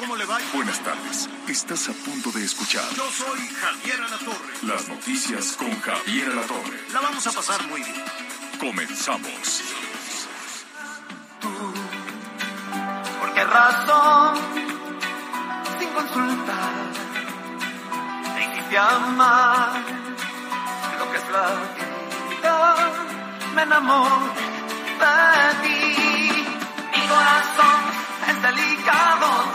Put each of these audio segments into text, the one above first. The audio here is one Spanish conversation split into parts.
¿Cómo le va? Buenas tardes. Estás a punto de escuchar Yo soy Javier Alatorre. las noticias con Javier Alatorre. La vamos a pasar muy bien. Comenzamos. ¿Por qué razón? Sin consultar, te hiciste amar lo que es la vida. Me enamoré de ti. Mi corazón es delicado,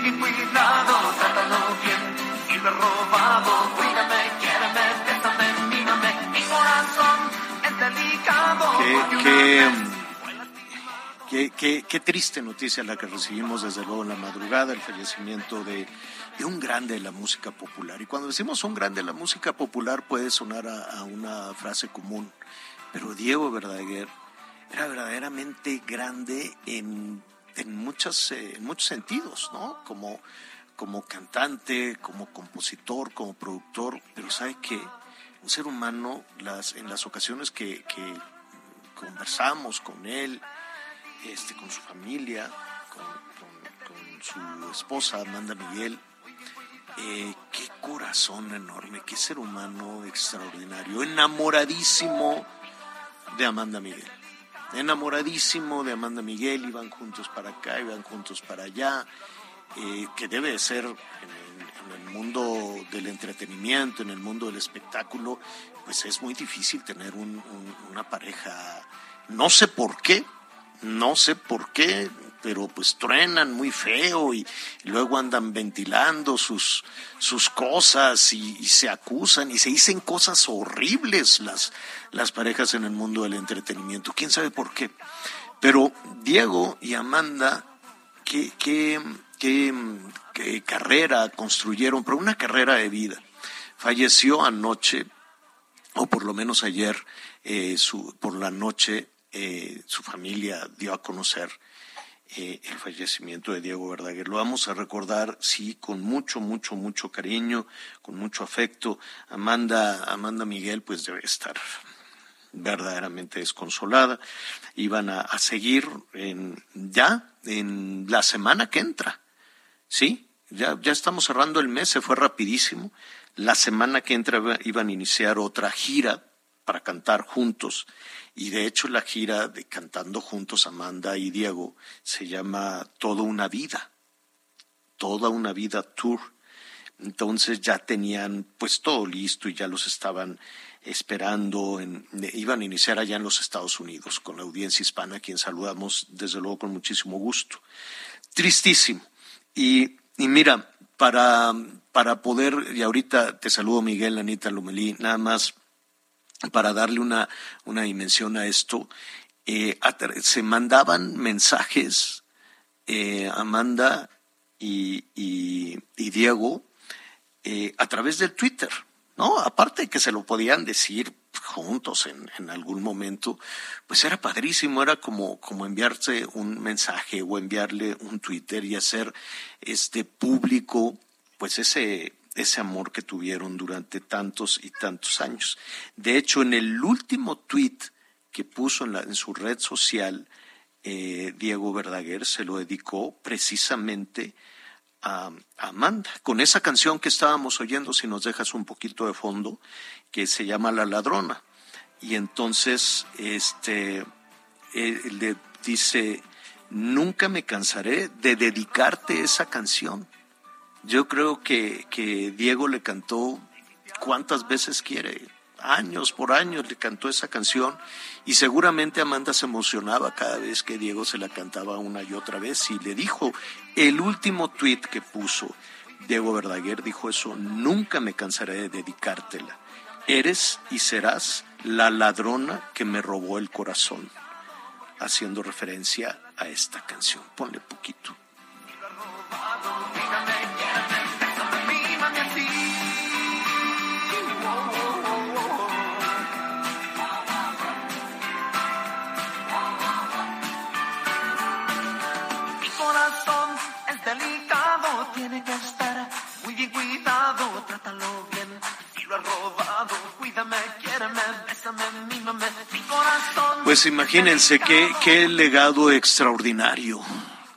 tiene que estar muy bien cuidado. Trátalo bien y lo he robado. Cuídame, quiéreme, bésame, mírame. Mi corazón es delicado. Qué, qué, qué, qué- qué triste noticia la que recibimos desde luego en la madrugada, el fallecimiento de, de un grande de la música popular. Y cuando decimos un grande de la música popular puede sonar a, a una frase común, pero Diego Verdaguer era verdaderamente grande en, en, muchas, eh, en muchos sentidos, ¿no? Como, como cantante, como compositor, como productor, pero sabe que un ser humano, las, en las ocasiones que, conversamos con él, este, con su familia, con su esposa Amanda Miguel. Eh, qué corazón enorme, qué ser humano extraordinario, enamoradísimo de Amanda Miguel. Enamoradísimo de Amanda Miguel, iban juntos para acá, iban juntos para allá, eh, que debe de ser en el, mundo del entretenimiento, en el mundo del espectáculo, pues es muy difícil tener un- un- una pareja, no sé por qué, no sé por qué, pero pues truenan muy feo y, luego andan ventilando sus, sus cosas y, se acusan y se dicen cosas horribles las, las parejas en el mundo del entretenimiento. ¿Quién sabe por qué? Pero Diego y Amanda, qué, qué, qué, carrera construyeron, pero una carrera de vida. Falleció anoche, o por lo menos ayer, eh, por la noche, eh, su familia dio a conocer eh, el fallecimiento de Diego Verdaguer. Lo vamos a recordar, sí, con mucho, mucho, mucho cariño, con mucho afecto. Amanda, Amanda Miguel, pues debe estar verdaderamente desconsolada. Iban a, seguir en, ya en la semana que entra. Sí, ya, ya estamos cerrando el mes, se fue rapidísimo. La semana que entra iba- iban a iniciar otra gira para cantar juntos. Y de hecho la gira de Cantando Juntos, Amanda y Diego, se llama Toda una vida. Toda una vida tour. Entonces ya tenían pues todo listo y ya los estaban esperando, iban a iniciar allá en los Estados Unidos con la audiencia hispana, a quien saludamos desde luego con muchísimo gusto. Tristísimo. Y, y mira, para, para poder, y ahorita te saludo Miguel, Anita Lomelí, nada más para darle una, una dimensión a esto, eh, se mandaban mensajes, eh, Amanda y, y- Diego, eh, a través del Twitter, ¿no? Aparte de que se lo podían decir juntos en, en algún momento, pues era padrísimo, era como, como enviarse un mensaje o enviarle un Twitter y hacer este público, pues ese, ese amor que tuvieron durante tantos y tantos años. De hecho, en el último tweet que puso en, la, en su red social, eh, Diego Verdaguer se lo dedicó precisamente a, Amanda, con esa canción que estábamos oyendo, si nos dejas un poquito de fondo, que se llama La Ladrona. Y entonces, este, le dice, nunca me cansaré de dedicarte esa canción. Yo creo que, que Diego le cantó cuántas veces quiere, años por años le cantó esa canción y seguramente Amanda se emocionaba cada vez que Diego se la cantaba una y otra vez y le dijo, el último tweet que puso Diego Verdaguer dijo eso, nunca me cansaré de dedicártela. Eres y serás la ladrona que me robó el corazón. haciendo referencia a esta canción. Ponle poquito. Bien cuidado, trátalo bien. Si lo has robado, cuídame, quiéreme, bésame, mímame. Mi corazón. Pues imagínense qué, qué legado extraordinario,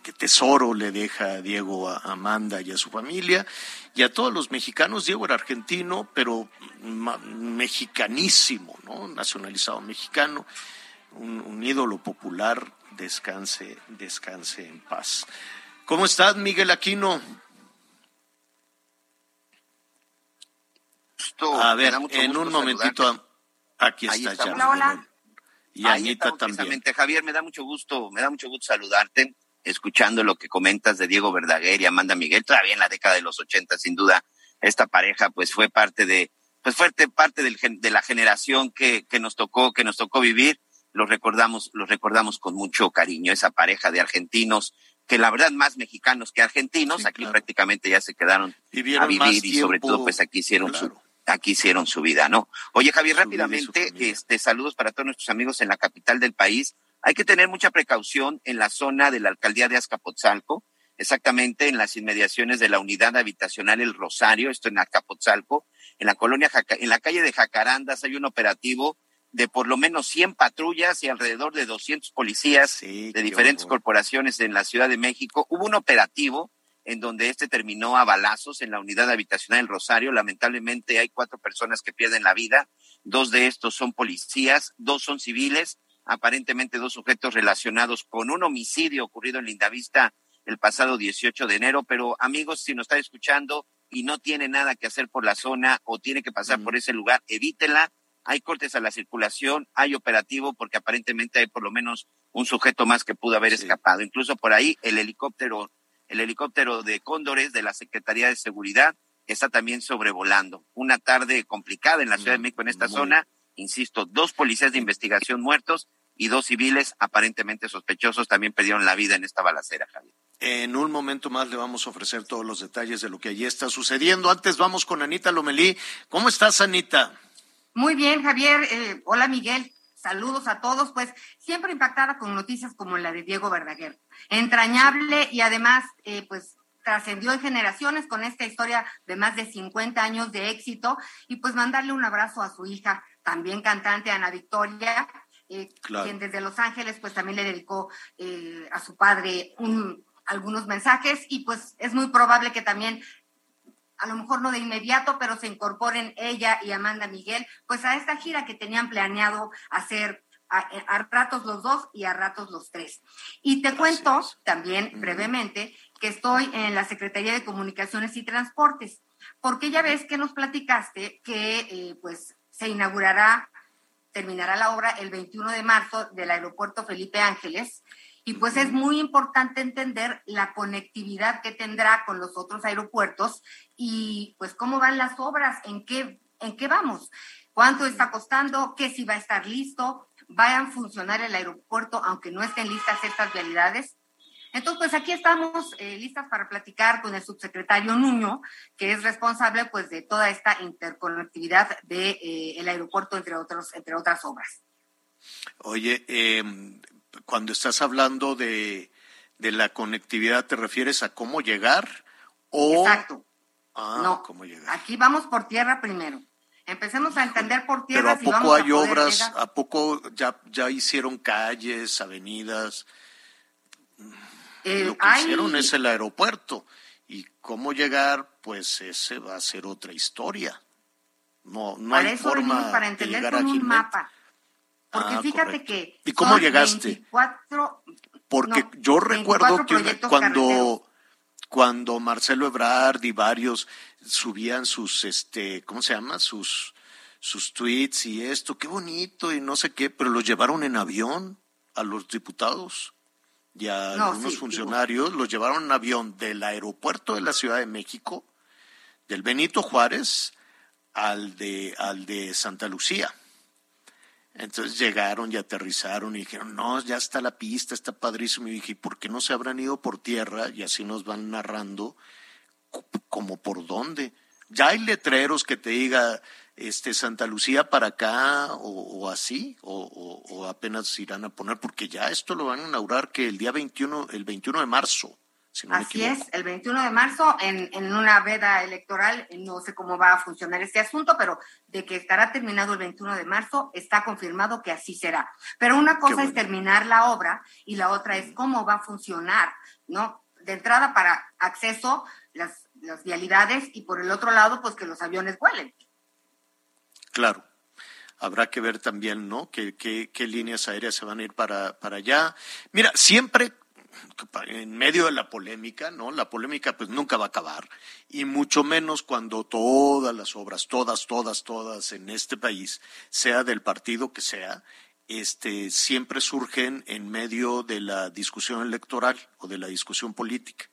qué tesoro le deja a Diego a Amanda y a su familia y a todos los mexicanos. Diego era argentino, pero mexicanísimo, ¿no? Nacionalizado mexicano, un, un ídolo popular. Descanse, descanse en paz. ¿Cómo estás, Miguel Aquino? Gusto, A me ver, da mucho en gusto un momentito, saludarte. aquí está ya. Hola, hola. Y Ahí Anita también. Javier, me da mucho gusto, me da mucho gusto saludarte, escuchando lo que comentas de Diego Verdaguer y Amanda Miguel, todavía en la década de los 80, sin duda, esta pareja pues fue parte de, pues fue parte del de la generación que, que nos tocó, que nos tocó vivir, los recordamos, los recordamos con mucho cariño, esa pareja de argentinos, que la verdad más mexicanos que argentinos, Sí, aquí claro. prácticamente ya se quedaron Vivieron a vivir y sobre todo pues aquí hicieron su claro. Aquí hicieron su vida, ¿no? Oye, Javier, rápidamente, este, saludos para todos nuestros amigos en la capital del país. Hay que tener mucha precaución en la zona de la alcaldía de Azcapotzalco, exactamente en las inmediaciones de la unidad habitacional El Rosario, esto en Azcapotzalco, en la colonia, Jaca- en la calle de Jacarandas hay un operativo de por lo menos 100 patrullas y alrededor de 200 policías Sí, de diferentes horror. corporaciones en la Ciudad de México. Hubo un operativo en donde este terminó a balazos en la unidad habitacional del Rosario. Lamentablemente hay cuatro personas que pierden la vida. Dos de estos son policías, dos son civiles, aparentemente dos sujetos relacionados con un homicidio ocurrido en Lindavista el pasado 18 de enero. Pero amigos, si nos está escuchando y no tiene nada que hacer por la zona o tiene que pasar por ese lugar, evítela. Hay cortes a la circulación, hay operativo porque aparentemente hay por lo menos un sujeto más que pudo haber Sí. escapado. Incluso por ahí el helicóptero, el helicóptero de Cóndores de la Secretaría de Seguridad está también sobrevolando. Una tarde complicada en la Ciudad de México en esta Muy. zona. Insisto, dos policías de investigación muertos y dos civiles aparentemente sospechosos también perdieron la vida en esta balacera, Javier. En un momento más le vamos a ofrecer todos los detalles de lo que allí está sucediendo. Antes vamos con Anita Lomelí. ¿Cómo estás, Anita? Muy bien, Javier. Eh, hola, Miguel. Saludos a todos. Pues siempre impactada con noticias como la de Diego Verdaguer. Entrañable y además, eh, pues trascendió en generaciones con esta historia de más de 50 años de éxito y pues mandarle un abrazo a su hija, también cantante Ana Victoria, eh, Claro. quien desde Los Ángeles pues también le dedicó eh, a su padre un- algunos mensajes y pues es muy probable que también a lo mejor no de inmediato, pero se incorporen ella y Amanda Miguel, pues a esta gira que tenían planeado hacer a, a ratos los dos y a ratos los tres. Y te cuento también brevemente que estoy en la Secretaría de Comunicaciones y Transportes, porque ya ves que nos platicaste que eh, pues se inaugurará, terminará la obra el 21 de marzo del aeropuerto Felipe Ángeles. Y pues es muy importante entender la conectividad que tendrá con los otros aeropuertos y pues cómo van las obras, en qué, en qué vamos, cuánto está costando, qué si va a estar listo, va a funcionar el aeropuerto aunque no estén listas estas vialidades. Entonces, pues aquí estamos eh, listas para platicar con el subsecretario Nuño, que es responsable pues de toda esta interconectividad del de, eh, el aeropuerto, entre, otros, entre otras obras. Oye, eh, cuando estás hablando de, de la conectividad, ¿te refieres a cómo llegar? O... Exacto. Ah, no, cómo llegar. aquí vamos por tierra primero. Empecemos a entender por Pero tierra ¿a si poco vamos hay a obras? llegar. ¿A poco ya, ya hicieron calles, avenidas? Eh, Lo que hay- hicieron es el aeropuerto. ¿Y cómo llegar? Pues ese va a ser otra historia. No, no para hay eso forma venimos para de llegar con un ágilmente. mapa. Porque Ah, fíjate correcto. que ¿Y cómo llegaste? 24, Porque no, yo 24 recuerdo que cuando, carreteros. cuando Marcelo Ebrard y varios subían sus, este, ¿cómo se llama? Sus, sus tweets y esto, qué bonito y no sé qué, pero los llevaron en avión a los diputados y a No, algunos sí, funcionarios, los llevaron en avión del aeropuerto de la Ciudad de México, del Benito Juárez al de, al de Santa Lucía. Entonces llegaron y aterrizaron y dijeron, no, ya está la pista, está padrísimo. Y dije, ¿por qué no se habrán ido por tierra? Y así nos van narrando como por dónde. Ya hay letreros que te diga, este Santa Lucía para acá o, así o, apenas irán a poner porque ya esto lo van a inaugurar que el día 21 el 21 de marzo así es el 21 de marzo en, en una veda electoral no sé cómo va a funcionar este asunto pero de que estará terminado el 21 de marzo está confirmado que así será pero una cosa es terminar la obra y la otra es cómo va a funcionar no de entrada para acceso las las vialidades y por el otro lado pues que los aviones vuelen Claro. Habrá que ver también, ¿no? ¿Qué, qué, líneas aéreas se van a ir para, para allá? Mira, siempre en medio de la polémica, ¿no? La polémica pues nunca va a acabar y mucho menos cuando todas las obras, todas, todas, todas en este país, sea del partido que sea, este, siempre surgen en medio de la discusión electoral o de la discusión política.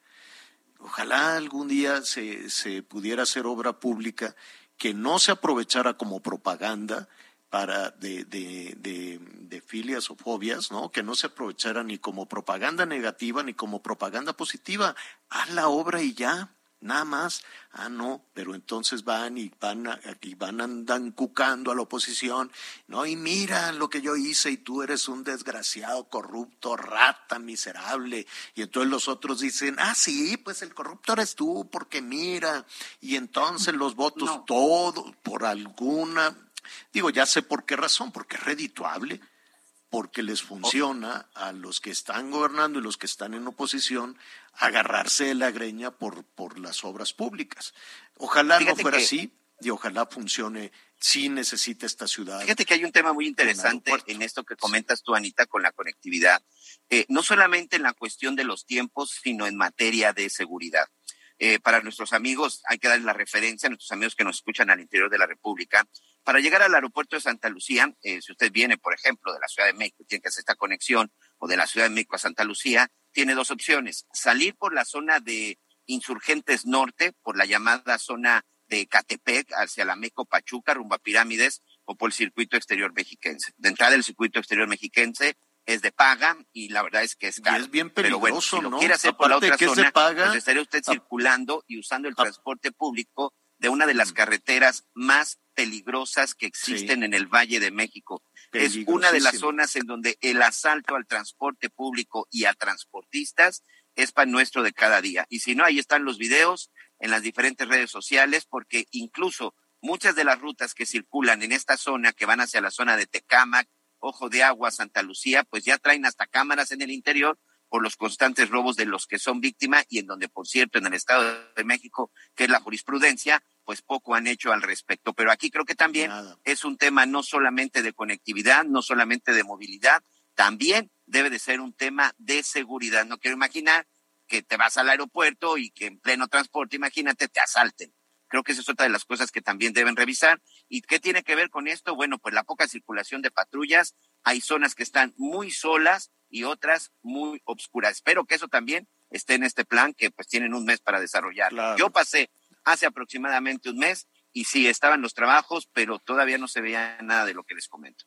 Ojalá algún día se, se pudiera hacer obra pública que no se aprovechara como propaganda para de, de, de, filias o fobias, ¿no? Que no se aprovechara ni como propaganda negativa ni como propaganda positiva. Haz la obra y ya nada más. Ah, no, pero entonces van y van y van andan cucando a la oposición, no, y mira lo que yo hice y tú eres un desgraciado, corrupto, rata, miserable. Y entonces los otros dicen, ah, sí, pues el corrupto eres tú, porque mira. Y entonces los votos, todo, por alguna, digo, ya sé por qué razón, porque es redituable porque les funciona a los que están gobernando y los que están en oposición agarrarse de la greña por, por las obras públicas. Ojalá no fuera así y ojalá funcione. Sí necesita esta ciudad. Fíjate que hay un tema muy interesante en esto que comentas tú, Anita, con la conectividad. Eh, no solamente en la cuestión de los tiempos, sino en materia de seguridad. Eh, para nuestros amigos, hay que dar la referencia a nuestros amigos que nos escuchan al interior de la República. Para llegar al aeropuerto de Santa Lucía, eh, si usted viene, por ejemplo, de la Ciudad de México, tiene que hacer esta conexión, o de la Ciudad de México a Santa Lucía, tiene dos opciones. Salir por la zona de Insurgentes Norte, por la llamada zona de Catepec, hacia la Meco Pachuca, rumbo a Pirámides, o por el circuito exterior mexiquense. De entrada, el circuito exterior mexiquense es de paga y la verdad es que es caro. es bien peligroso, Pero bueno, si lo ¿no? quiere hacer por la otra zona, pues estaría usted circulando y usando el transporte público de una de las mm. carreteras más peligrosas que existen en el Valle de México. Es una de las zonas en donde el asalto al transporte público y a transportistas es pan nuestro de cada día. Y si no, ahí están los videos en las diferentes redes sociales, porque incluso muchas de las rutas que circulan en esta zona, que van hacia la zona de Tecámac, Ojo de Agua, Santa Lucía, pues ya traen hasta cámaras en el interior por los constantes robos de los que son víctimas y en donde, por cierto, en el Estado de México, que es la jurisprudencia, pues poco han hecho al respecto. Pero aquí creo que también es un tema no solamente de conectividad, no solamente de movilidad, también debe de ser un tema de seguridad. No quiero imaginar que te vas al aeropuerto y que en pleno transporte, imagínate, te asalten. Creo que esa es otra de las cosas que también deben revisar. ¿Y qué tiene que ver con esto? Bueno, pues la poca circulación de patrullas. Hay zonas que están muy solas y otras muy obscuras. Espero que eso también esté en este plan que pues tienen un mes para desarrollar. Yo pasé hace aproximadamente un mes y sí, estaban los trabajos, pero todavía no se veía nada de lo que les comento.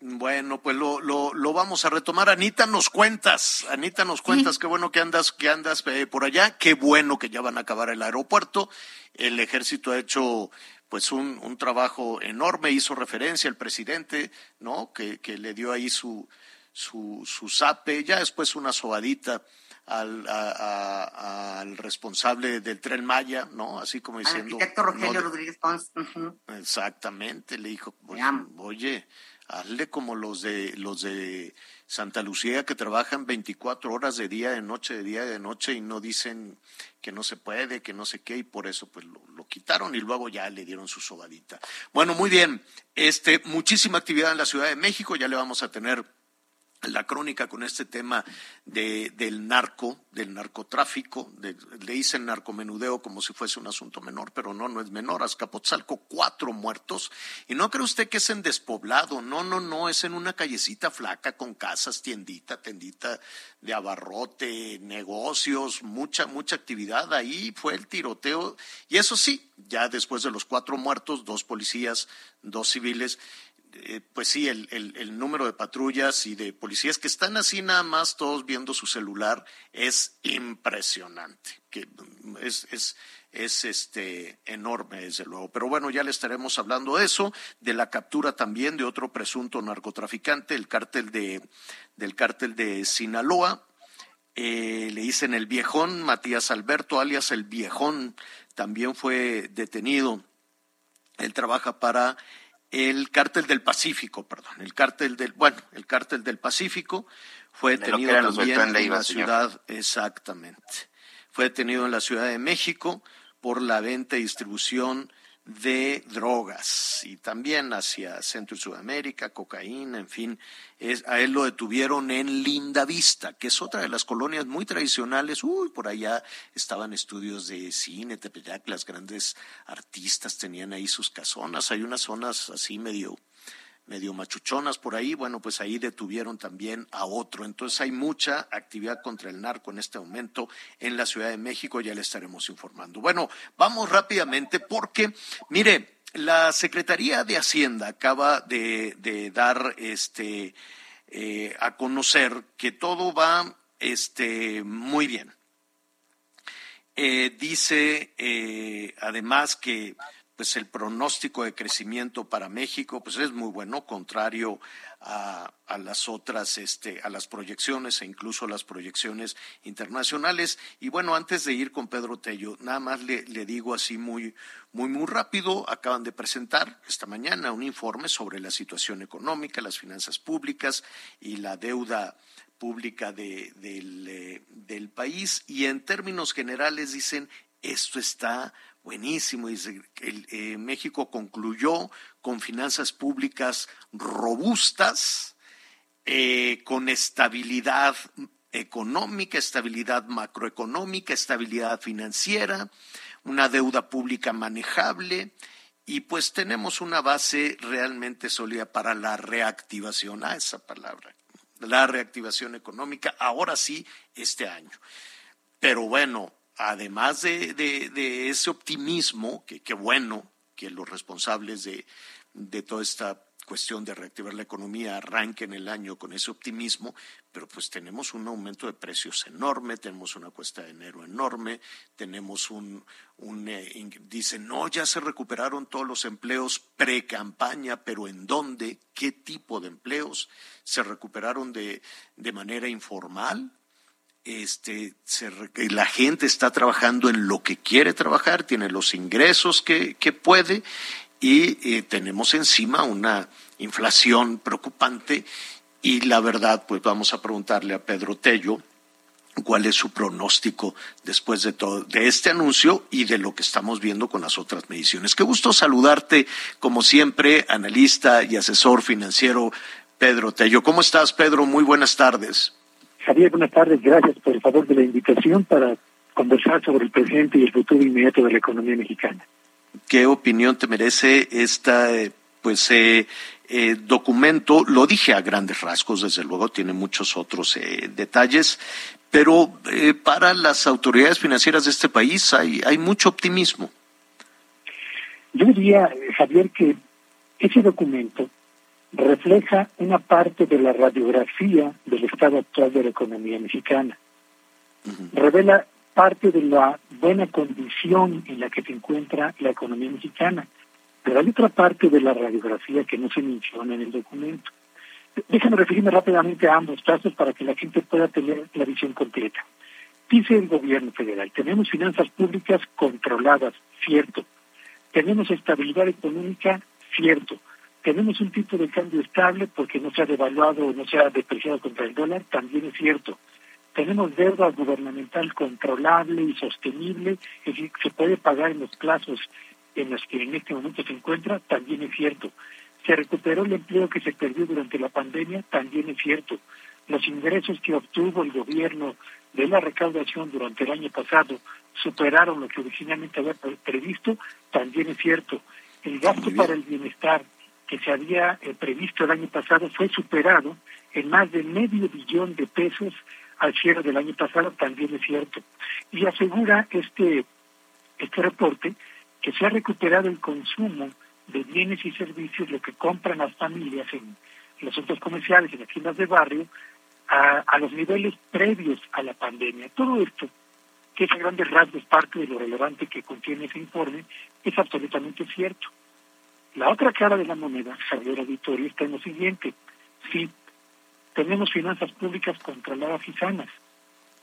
Bueno, pues lo, lo, lo, vamos a retomar. Anita, nos cuentas. Anita, nos cuentas. Qué bueno que andas, que andas eh, por allá. Qué bueno que ya van a acabar el aeropuerto. El ejército ha hecho pues un, un trabajo enorme. Hizo referencia el presidente, ¿no? Que, que le dio ahí su, su, su zape. Ya después una sobadita al, al responsable del tren Maya, ¿no? Así como diciendo. Al arquitecto Rogelio Rodríguez Pons. Exactamente. Le dijo, pues, oye hazle como los de los de Santa Lucía que trabajan 24 horas de día, de noche, de día, de noche y no dicen que no se puede, que no sé qué y por eso pues lo, lo quitaron y luego ya le dieron su sobadita. Bueno, muy bien. Este muchísima actividad en la Ciudad de México, ya le vamos a tener la crónica con este tema de, del narco, del narcotráfico, le dicen narcomenudeo como si fuese un asunto menor, pero no, no es menor. Azcapotzalco, cuatro muertos. Y no cree usted que es en despoblado, no, no, no, es en una callecita flaca con casas, tiendita, tendita de abarrote, negocios, mucha, mucha actividad. Ahí fue el tiroteo. Y eso sí, ya después de los cuatro muertos, dos policías, dos civiles, eh, pues sí, el, el, número de patrullas y de policías que están así nada más todos viendo su celular es impresionante, que es, es, es este enorme desde luego. Pero bueno, ya le estaremos hablando de eso, de la captura también de otro presunto narcotraficante, el cártel de del cártel de Sinaloa. Eh, le dicen el viejón, Matías Alberto, alias el viejón, también fue detenido. Él trabaja para el cártel del Pacífico, perdón, el cártel del, bueno, el cártel del Pacífico fue detenido también en la ciudad, exactamente, fue detenido en la Ciudad de México por la venta y distribución de drogas y también hacia Centro y Sudamérica, cocaína, en fin, es, a él lo detuvieron en Linda Vista, que es otra de las colonias muy tradicionales. Uy, por allá estaban estudios de cine, Tepeyac, las grandes artistas tenían ahí sus casonas, hay unas zonas así medio medio machuchonas por ahí, bueno, pues ahí detuvieron también a otro. Entonces hay mucha actividad contra el narco en este momento en la Ciudad de México, ya le estaremos informando. Bueno, vamos rápidamente porque, mire, la Secretaría de Hacienda acaba de, dar este eh, a conocer que todo va este muy bien. Eh, dice eh, además que pues el pronóstico de crecimiento para México pues es muy bueno, contrario a, las otras, este, a las proyecciones e incluso las proyecciones internacionales. Y bueno, antes de ir con Pedro Tello, nada más le, le digo así muy, muy, muy rápido, acaban de presentar esta mañana un informe sobre la situación económica, las finanzas públicas y la deuda pública de, del, eh, del país y en términos generales dicen esto está buenísimo. Dice, eh, México concluyó con finanzas públicas robustas, eh, con estabilidad económica, estabilidad macroeconómica, estabilidad financiera, una deuda pública manejable y pues tenemos una base realmente sólida para la reactivación, a ah, esa palabra, la reactivación económica, ahora sí, este año. Pero bueno, además de, ese optimismo, que qué bueno que los responsables de, toda esta cuestión de reactivar la economía arranquen el año con ese optimismo, pero pues tenemos un aumento de precios enorme, tenemos una cuesta de enero enorme, tenemos un, eh, dicen, no, ya se recuperaron todos los empleos pre-campaña, pero ¿en dónde? ¿Qué tipo de empleos? ¿Se recuperaron de manera informal? Este, la gente está trabajando en lo que quiere trabajar, tiene los ingresos que, puede y eh, tenemos encima una inflación preocupante y la verdad, pues vamos a preguntarle a Pedro Tello cuál es su pronóstico después de todo de este anuncio y de lo que estamos viendo con las otras mediciones. Qué gusto saludarte, como siempre, analista y asesor financiero Pedro Tello. ¿Cómo estás, Pedro? Muy buenas tardes. Javier, buenas tardes. Gracias por el favor de la invitación para conversar sobre el presente y el futuro inmediato de la economía mexicana. ¿Qué opinión te merece este pues, eh, eh, documento? Lo dije a grandes rasgos, desde luego, tiene muchos otros eh, detalles, pero para las autoridades financieras de este país hay, hay mucho optimismo. Yo diría, Javier, que ese documento refleja una parte de la radiografía del estado actual de la economía mexicana. Revela parte de la buena condición en la que se encuentra la economía mexicana, pero hay otra parte de la radiografía que no se menciona en el documento. Déjame referirme rápidamente a ambos casos para que la gente pueda tener la visión completa. Dice el gobierno federal, tenemos finanzas públicas controladas, cierto. Tenemos estabilidad económica, cierto tenemos un tipo de cambio estable porque no se ha devaluado o no se ha depreciado contra el dólar, también es cierto. Tenemos deuda gubernamental controlable y sostenible, es decir, se puede pagar en los plazos en los que en este momento se encuentra, también es cierto. Se recuperó el empleo que se perdió durante la pandemia, también es cierto. Los ingresos que obtuvo el gobierno de la recaudación durante el año pasado superaron lo que originalmente había previsto, también es cierto. El gasto para el bienestar que se había eh, previsto el año pasado fue superado en más de medio billón de pesos al cierre del año pasado, también es cierto. Y asegura este, este reporte que se ha recuperado el consumo de bienes y servicios, lo que compran las familias en los centros comerciales, en las tiendas de barrio, a, a los niveles previos a la pandemia. Todo esto, que es a grandes rasgos parte de lo relevante que contiene ese informe, es absolutamente cierto. La otra cara de la moneda, Javier Auditorio, está en lo siguiente. Sí, tenemos finanzas públicas controladas y sanas,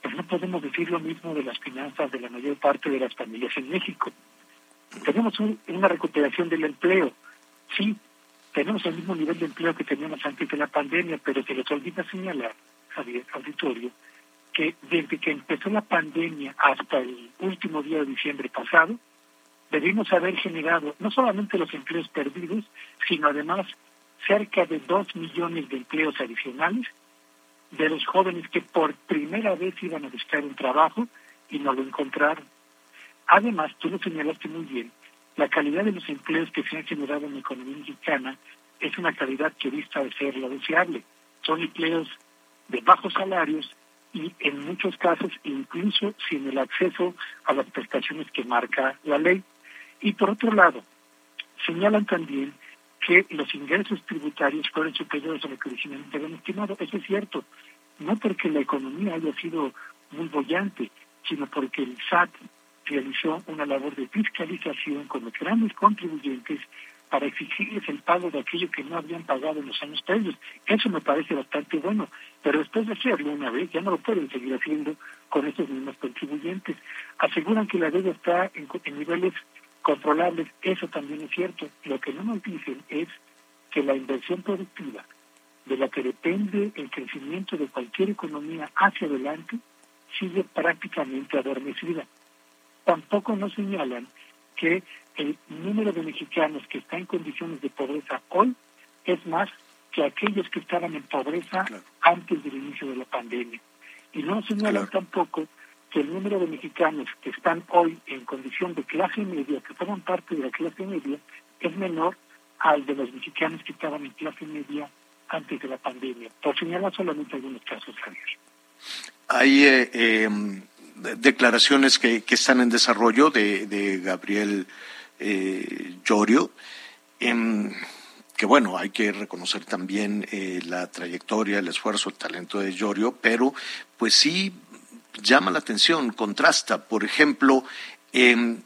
pero no podemos decir lo mismo de las finanzas de la mayor parte de las familias en México. Tenemos una recuperación del empleo, sí, tenemos el mismo nivel de empleo que teníamos antes de la pandemia, pero se les olvida señalar, Javier Auditorio, que desde que empezó la pandemia hasta el último día de diciembre pasado, debimos haber generado no solamente los empleos perdidos, sino además cerca de dos millones de empleos adicionales de los jóvenes que por primera vez iban a buscar un trabajo y no lo encontraron. Además, tú lo señalaste muy bien, la calidad de los empleos que se han generado en la economía mexicana es una calidad que vista de ser lo deseable. Son empleos de bajos salarios y en muchos casos incluso sin el acceso a las prestaciones que marca la ley. Y por otro lado, señalan también que los ingresos tributarios fueron superiores a lo que originalmente habían estimado. Eso es cierto, no porque la economía haya sido muy bollante, sino porque el SAT realizó una labor de fiscalización con los grandes contribuyentes para exigirles el pago de aquello que no habían pagado en los años previos. Eso me parece bastante bueno, pero después de hacerlo una vez ya no lo pueden seguir haciendo con estos mismos contribuyentes. Aseguran que la deuda está en, en niveles controlables, eso también es cierto. Lo que no nos dicen es que la inversión productiva, de la que depende el crecimiento de cualquier economía hacia adelante, sigue prácticamente adormecida. Tampoco nos señalan que el número de mexicanos que está en condiciones de pobreza hoy es más que aquellos que estaban en pobreza antes del inicio de la pandemia. Y no señalan tampoco que el número de mexicanos que están hoy en condición de clase media, que forman parte de la clase media, es menor al de los mexicanos que estaban en clase media antes de la pandemia. Por señalar solamente algunos casos, Javier. Hay eh, em, declaraciones que, que, están en desarrollo de, de Gabriel eh, Llorio. Em, que bueno, hay que reconocer también eh, la trayectoria, el esfuerzo, el talento de Llorio, pero pues sí llama la atención, contrasta. Por ejemplo, eh,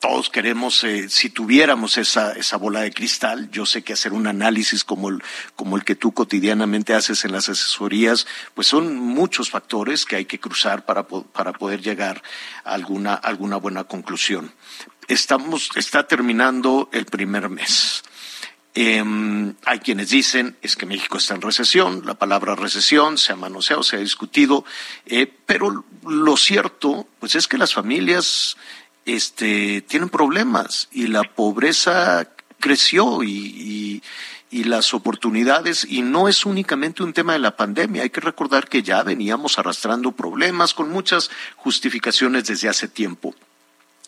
todos queremos, eh, si tuviéramos esa, esa bola de cristal, yo sé que hacer un análisis como el, como el que tú cotidianamente haces en las asesorías, pues son muchos factores que hay que cruzar para, para poder llegar a alguna, alguna buena conclusión. Estamos, está terminando el primer mes. Eh, hay quienes dicen es que México está en recesión, la palabra recesión se ha manoseado, se ha discutido, eh, pero lo cierto pues es que las familias este, tienen problemas y la pobreza creció y, las oportunidades, y no es únicamente un tema de la pandemia, hay que recordar que ya veníamos arrastrando problemas con muchas justificaciones desde hace tiempo.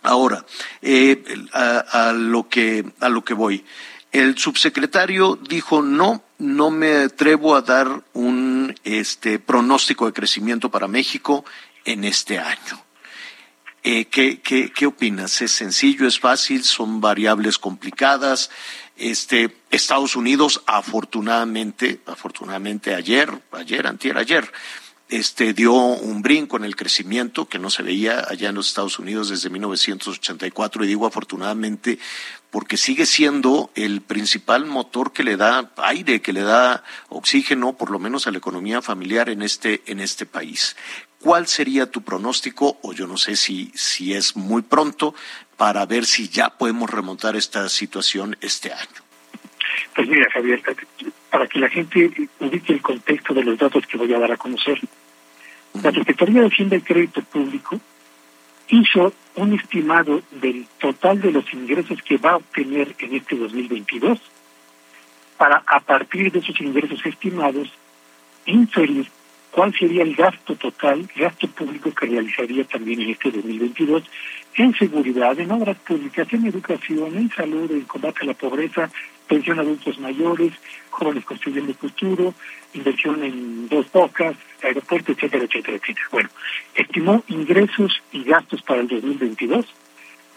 Ahora, eh, a, lo que, a lo que voy. El subsecretario dijo no, no me atrevo a dar un este, pronóstico de crecimiento para México en este año. Eh, ¿qué, qué, qué, opinas? ¿Es sencillo, es fácil, son variables complicadas? Este, Estados Unidos, afortunadamente, afortunadamente ayer, ayer, antier, ayer, este, dio un brinco en el crecimiento que no se veía allá en los Estados Unidos desde 1984 y digo afortunadamente porque sigue siendo el principal motor que le da aire, que le da oxígeno, por lo menos a la economía familiar en este, en este país. ¿Cuál sería tu pronóstico? O yo no sé si, si es muy pronto para ver si ya podemos remontar esta situación este año. Pues mira, Javier, para que la gente ubique el contexto de los datos que voy a dar a conocer, la Secretaría de Hacienda y Crédito Público hizo un estimado del total de los ingresos que va a obtener en este 2022 para a partir de esos ingresos estimados inferir cuál sería el gasto total, gasto público que realizaría también en este 2022 en seguridad, en obras públicas, en educación, en salud, en combate a la pobreza, pensión a adultos mayores, jóvenes construyendo el futuro, inversión en dos bocas, aeropuertos, etcétera, etcétera, etcétera. Bueno, estimó ingresos y gastos para el 2022,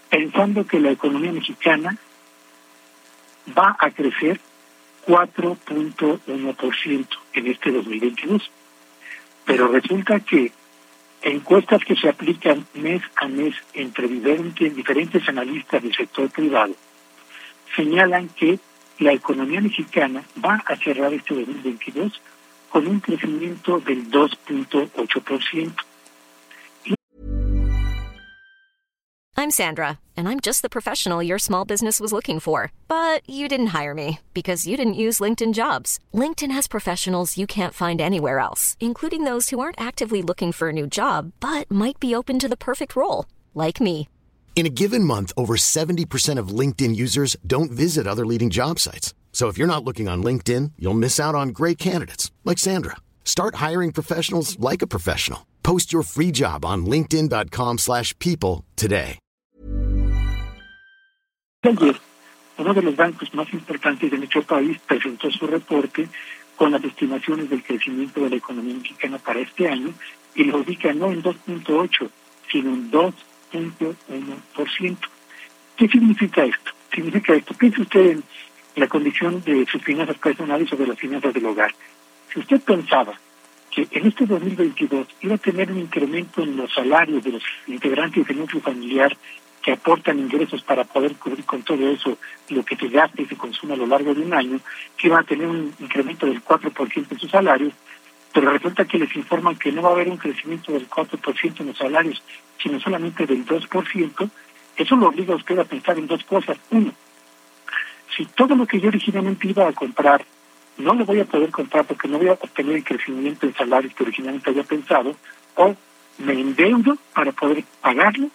pensando que la economía mexicana va a crecer 4.1% en este 2022. Pero resulta que encuestas que se aplican mes a mes entre diferentes analistas del sector privado señalan que la economía mexicana va a cerrar este 2022 con un crecimiento del 2.8%. I'm Sandra, and I'm just the professional your small business was looking for. But you didn't hire me because you didn't use LinkedIn jobs. LinkedIn has professionals you can't find anywhere else, including those who aren't actively looking for a new job but might be open to the perfect role, like me. In a given month, over 70% of LinkedIn users don't visit other leading job sites. So if you're not looking on LinkedIn, you'll miss out on great candidates like Sandra. Start hiring professionals like a professional. Post your free job on linkedin.com/people today. Ayer, uno de los bancos más importantes de nuestro país presentó su reporte con las estimaciones del crecimiento de la economía mexicana para este año y lo ubica no en 2.8, sino en 2.1%. ¿Qué significa esto? Significa esto. Piense usted en la condición de sus finanzas personales o de las finanzas del hogar. Si usted pensaba que en este 2022 iba a tener un incremento en los salarios de los integrantes del núcleo familiar que aportan ingresos para poder cubrir con todo eso lo que se gasta y se consume a lo largo de un año, que iban a tener un incremento del 4% en sus salarios, pero resulta que les informan que no va a haber un crecimiento del 4% en los salarios, sino solamente del 2%, eso lo obliga a usted a pensar en dos cosas. Uno, si todo lo que yo originalmente iba a comprar no lo voy a poder comprar porque no voy a obtener el crecimiento en salarios que originalmente había pensado, o me endeudo para poder pagarlo,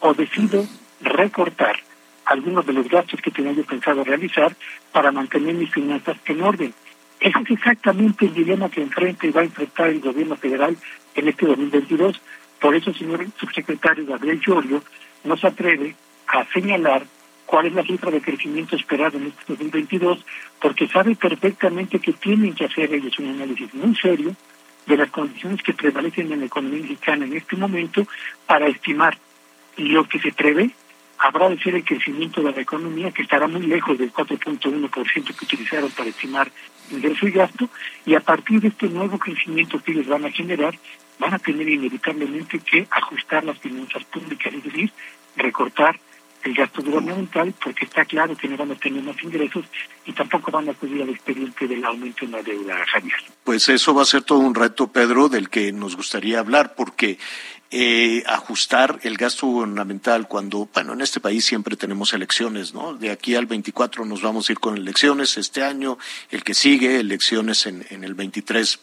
o decido recortar algunos de los gastos que tenía yo pensado realizar para mantener mis finanzas en orden. Ese es exactamente el dilema que enfrenta y va a enfrentar el gobierno federal en este 2022. Por eso, señor subsecretario Gabriel Llorio no se atreve a señalar cuál es la cifra de crecimiento esperada en este 2022, porque sabe perfectamente que tienen que hacer ellos un análisis muy serio de las condiciones que prevalecen en la economía mexicana en este momento para estimar lo que se prevé habrá de ser el crecimiento de la economía, que estará muy lejos del 4.1% que utilizaron para estimar ingreso y gasto, y a partir de este nuevo crecimiento que ellos van a generar, van a tener inevitablemente que ajustar las finanzas públicas, es decir, recortar el gasto gubernamental, porque está claro que no van a tener más ingresos y tampoco van a acudir al expediente del aumento en la deuda, Javier. Pues eso va a ser todo un reto, Pedro, del que nos gustaría hablar, porque eh, ajustar el gasto gubernamental cuando, bueno, en este país siempre tenemos elecciones, ¿no? De aquí al 24 nos vamos a ir con elecciones este año, el que sigue, elecciones en, en el 23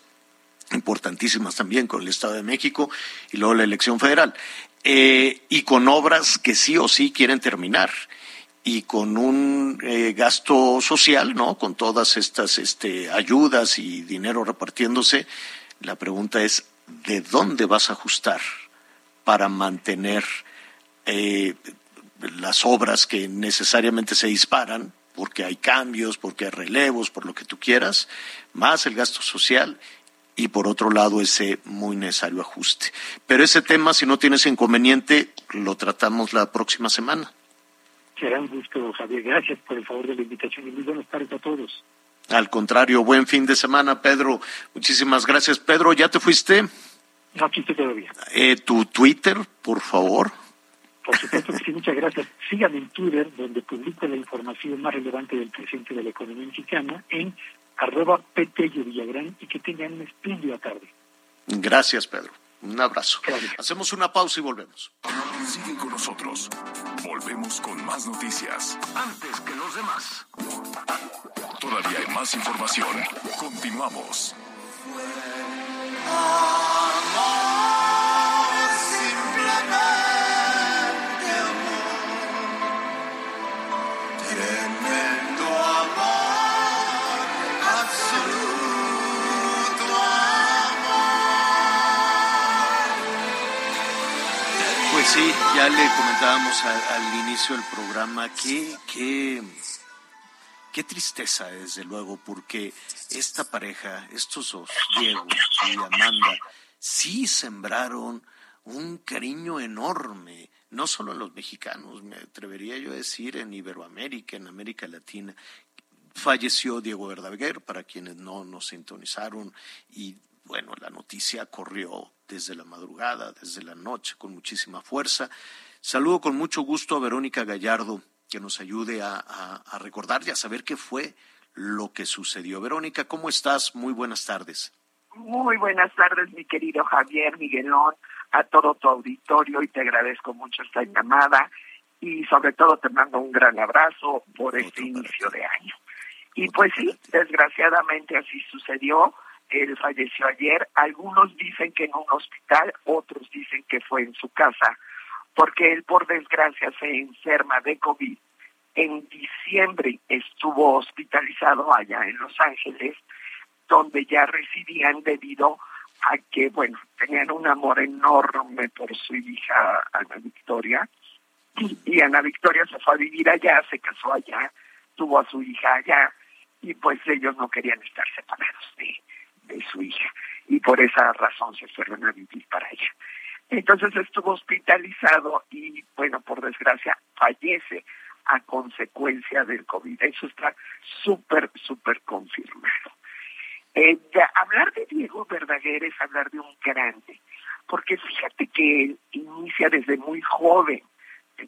importantísimas también con el Estado de México y luego la elección federal. Eh, y con obras que sí o sí quieren terminar y con un eh, gasto social, ¿no? Con todas estas este, ayudas y dinero repartiéndose, la pregunta es, ¿de dónde vas a ajustar para mantener eh, las obras que necesariamente se disparan, porque hay cambios, porque hay relevos, por lo que tú quieras, más el gasto social y por otro lado ese muy necesario ajuste. Pero ese tema, si no tienes inconveniente, lo tratamos la próxima semana. Será un gusto, Javier. Gracias por el favor de la invitación y muy buenas tardes a todos. Al contrario, buen fin de semana, Pedro. Muchísimas gracias. Pedro, ¿ya te fuiste? No, aquí estoy todavía. Eh, ¿Tu Twitter, por favor? Por supuesto que sí, muchas gracias. Síganme en Twitter, donde publico la información más relevante del presente de la economía mexicana, en arroba Petello Villagrán y que tengan una espléndida tarde. Gracias, Pedro. Un abrazo. Gracias. Hacemos una pausa y volvemos. Siguen con nosotros. Volvemos con más noticias. Antes que los demás. Todavía hay más información. Continuamos. Sí, ya le comentábamos al inicio del programa que, que qué tristeza, desde luego, porque esta pareja, estos dos, Diego y Amanda, sí sembraron un cariño enorme, no solo en los mexicanos, me atrevería yo a decir en Iberoamérica, en América Latina, falleció Diego Verdaguer, para quienes no nos sintonizaron y bueno, la noticia corrió desde la madrugada, desde la noche, con muchísima fuerza. Saludo con mucho gusto a Verónica Gallardo, que nos ayude a, a recordar y a saber qué fue lo que sucedió. Verónica, ¿cómo estás? Muy buenas tardes. Muy buenas tardes, mi querido Javier Miguelón, a todo tu auditorio y te agradezco mucho esta llamada y sobre todo te mando un gran abrazo por este inicio de año. Y pues sí, desgraciadamente así sucedió. Él falleció ayer. Algunos dicen que en un hospital, otros dicen que fue en su casa, porque él por desgracia se enferma de COVID. En diciembre estuvo hospitalizado allá en Los Ángeles, donde ya residían debido a que, bueno, tenían un amor enorme por su hija Ana Victoria. Y Ana Victoria se fue a vivir allá, se casó allá, tuvo a su hija allá, y pues ellos no querían estar separados de, de su hija y por esa razón se fueron a vivir para ella. Entonces estuvo hospitalizado y bueno, por desgracia fallece a consecuencia del COVID. Eso está súper, súper confirmado. Eh, hablar de Diego Verdaguer es hablar de un grande, porque fíjate que él inicia desde muy joven,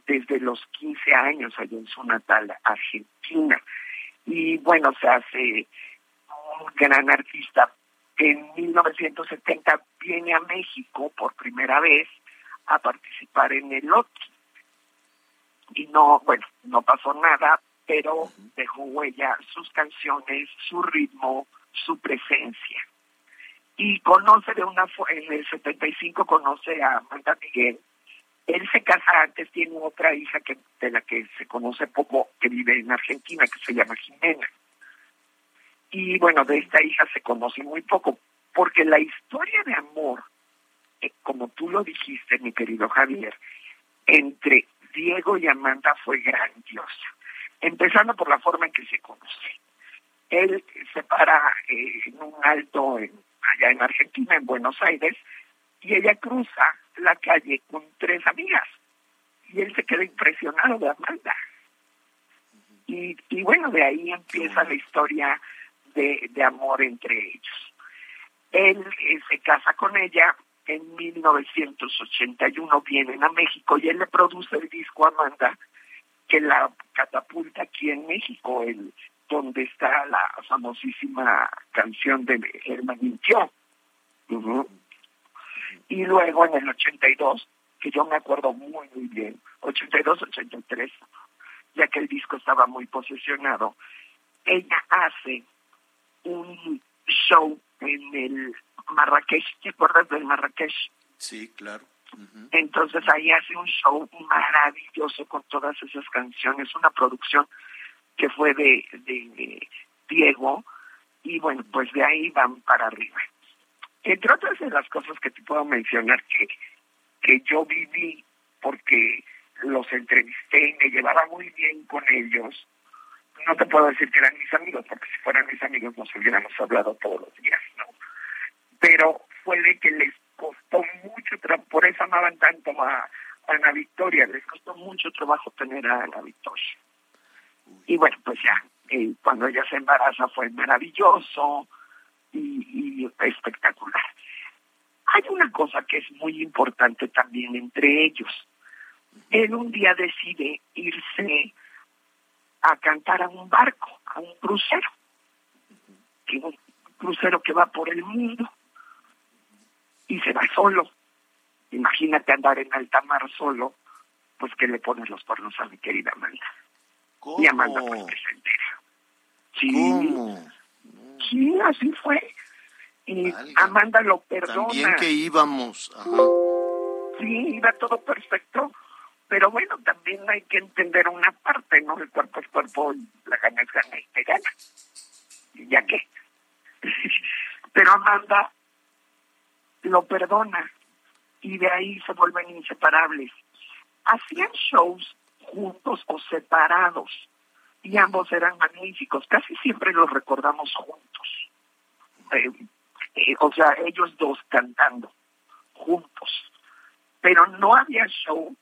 desde los 15 años allá en su natal Argentina, y bueno, se hace un gran artista. En 1970 viene a México por primera vez a participar en el OTI. Y no, bueno, no pasó nada, pero dejó huella sus canciones, su ritmo, su presencia. Y conoce de una, en el 75 conoce a Amanda Miguel. Él se casa antes, tiene otra hija que de la que se conoce poco, que vive en Argentina, que se llama Jimena. Y bueno, de esta hija se conoce muy poco, porque la historia de amor, eh, como tú lo dijiste, mi querido Javier, entre Diego y Amanda fue grandiosa, empezando por la forma en que se conoce. Él se para eh, en un alto allá en Argentina, en Buenos Aires, y ella cruza la calle con tres amigas. Y él se queda impresionado de Amanda. Y, y bueno, de ahí empieza la historia de, amor entre ellos. Él eh, se casa con ella, en 1981 vienen a México y él le produce el disco Amanda, que la catapulta aquí en México, el, donde está la famosísima canción de Herman Mintió. Y luego en el 82, que yo me acuerdo muy, muy bien, 82-83, ya que el disco estaba muy posesionado, ella hace un show en el Marrakech, ¿te acuerdas del Marrakech? Sí, claro. Entonces ahí hace un show maravilloso con todas esas canciones, una producción que fue de, de, Diego, y bueno, pues de ahí van para arriba. Entre otras de las cosas que te puedo mencionar que, que yo viví, porque los entrevisté y me llevaba muy bien con ellos, no te puedo decir que eran mis amigos, porque si fueran mis amigos nos hubiéramos hablado todos los días, ¿no? Pero fue de que les costó mucho, por eso amaban tanto a, Ana Victoria, les costó mucho trabajo tener a Ana Victoria. Y bueno, pues ya, eh, cuando ella se embaraza fue maravilloso y, y espectacular. Hay una cosa que es muy importante también entre ellos. Él un día decide irse a cantar a un barco, a un crucero, un crucero que va por el mundo y se va solo. Imagínate andar en alta mar solo, pues que le pones los cuernos a mi querida Amanda. Y Amanda pues que se entera. Sí, sí, así fue. Y Amanda lo perdona. También que íbamos. Sí, iba todo perfecto pero bueno, también hay que entender una parte, ¿no? El cuerpo es cuerpo, la gana es gana y te gana. Ya qué. Pero Amanda lo perdona y de ahí se vuelven inseparables. Hacían shows juntos o separados y ambos eran magníficos. Casi siempre los recordamos juntos. Eh, eh, o sea, ellos dos cantando juntos. Pero no había show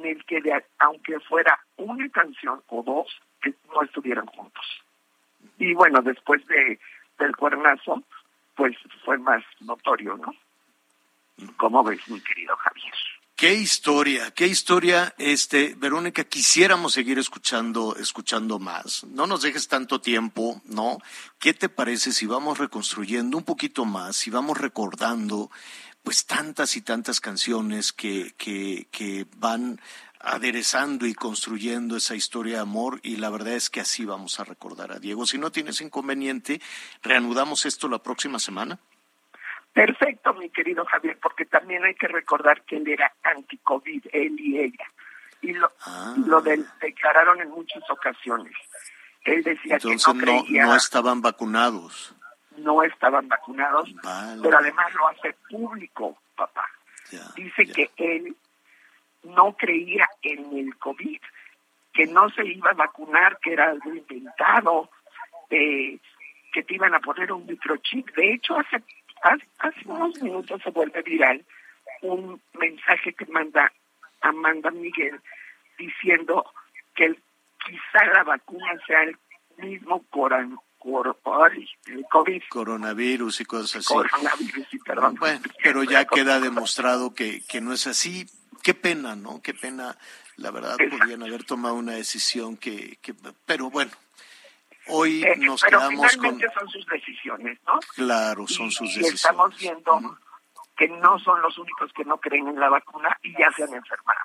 en el que, de, aunque fuera una canción o dos, que no estuvieran juntos. Y bueno, después de del cuernazo, pues fue más notorio, ¿no? ¿Cómo ves, mi querido Javier? Qué historia, qué historia, este, Verónica, quisiéramos seguir escuchando, escuchando más. No nos dejes tanto tiempo, ¿no? ¿Qué te parece si vamos reconstruyendo un poquito más, si vamos recordando, pues tantas y tantas canciones que, que, que van aderezando y construyendo esa historia de amor y la verdad es que así vamos a recordar a Diego. Si no tienes inconveniente, reanudamos esto la próxima semana. Perfecto, mi querido Javier, porque también hay que recordar que él era anti-COVID, él y ella. Y lo, Ah. lo del- declararon en muchas ocasiones. Él decía Entonces que no, no creía, no estaban vacunados. No estaban vacunados, pero además lo hace público, papá. Dice que él no creía en el COVID, que no se iba a vacunar, que era algo inventado, eh, que te iban a poner un microchip. De hecho, hace, hace, hace unos minutos se vuelve viral un mensaje que manda Amanda Miguel diciendo que el- quizá la vacuna sea el mismo coran, el COVID, Coronavirus y cosas así. coronavirus, y perdón. Bueno, pero ya queda demostrado que, que no es así. Qué pena, ¿no? Qué pena. La verdad, podrían haber tomado una decisión que, que pero bueno, hoy Eh, nos pero quedamos con, finalmente son sus decisiones, ¿no? claro, son Y- sus y decisiones. estamos viendo que no son los únicos que no creen en la vacuna y ya se han enfermado.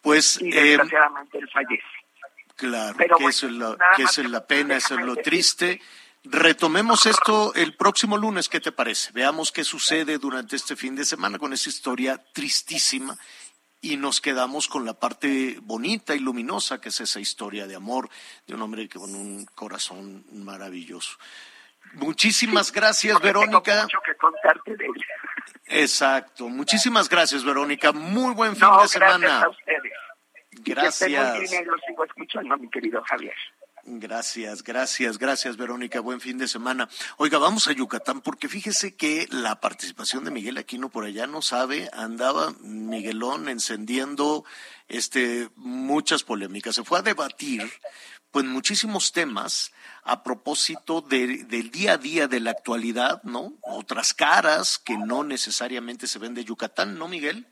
Pues, Y eh, desgraciadamente él fallece. Claro, pero que bueno, eso es la, que es la pena, eso es lo decirte- triste. Retomemos esto el próximo lunes, ¿qué te parece? Veamos qué sucede durante este fin de semana con esa historia tristísima y nos quedamos con la parte bonita y luminosa que es esa historia de amor de un hombre con un corazón maravilloso. Muchísimas gracias, Verónica. Tengo mucho que contarte de él. Exacto. Muchísimas gracias, Verónica. Muy buen fin No, de gracias a Que muy Gracias. bien y lo sigo escuchando, mi querido Javier. Gracias, gracias, gracias, Verónica. Buen fin de semana. Oiga, vamos a Yucatán porque fíjese que la participación de Miguel Aquino por allá no sabe, andaba Miguelón encendiendo este muchas polémicas. Se fue a debatir pues muchísimos temas a propósito de- del día a día de la actualidad, ¿no? Otras caras que no necesariamente se ven de Yucatán, ¿no, Miguel?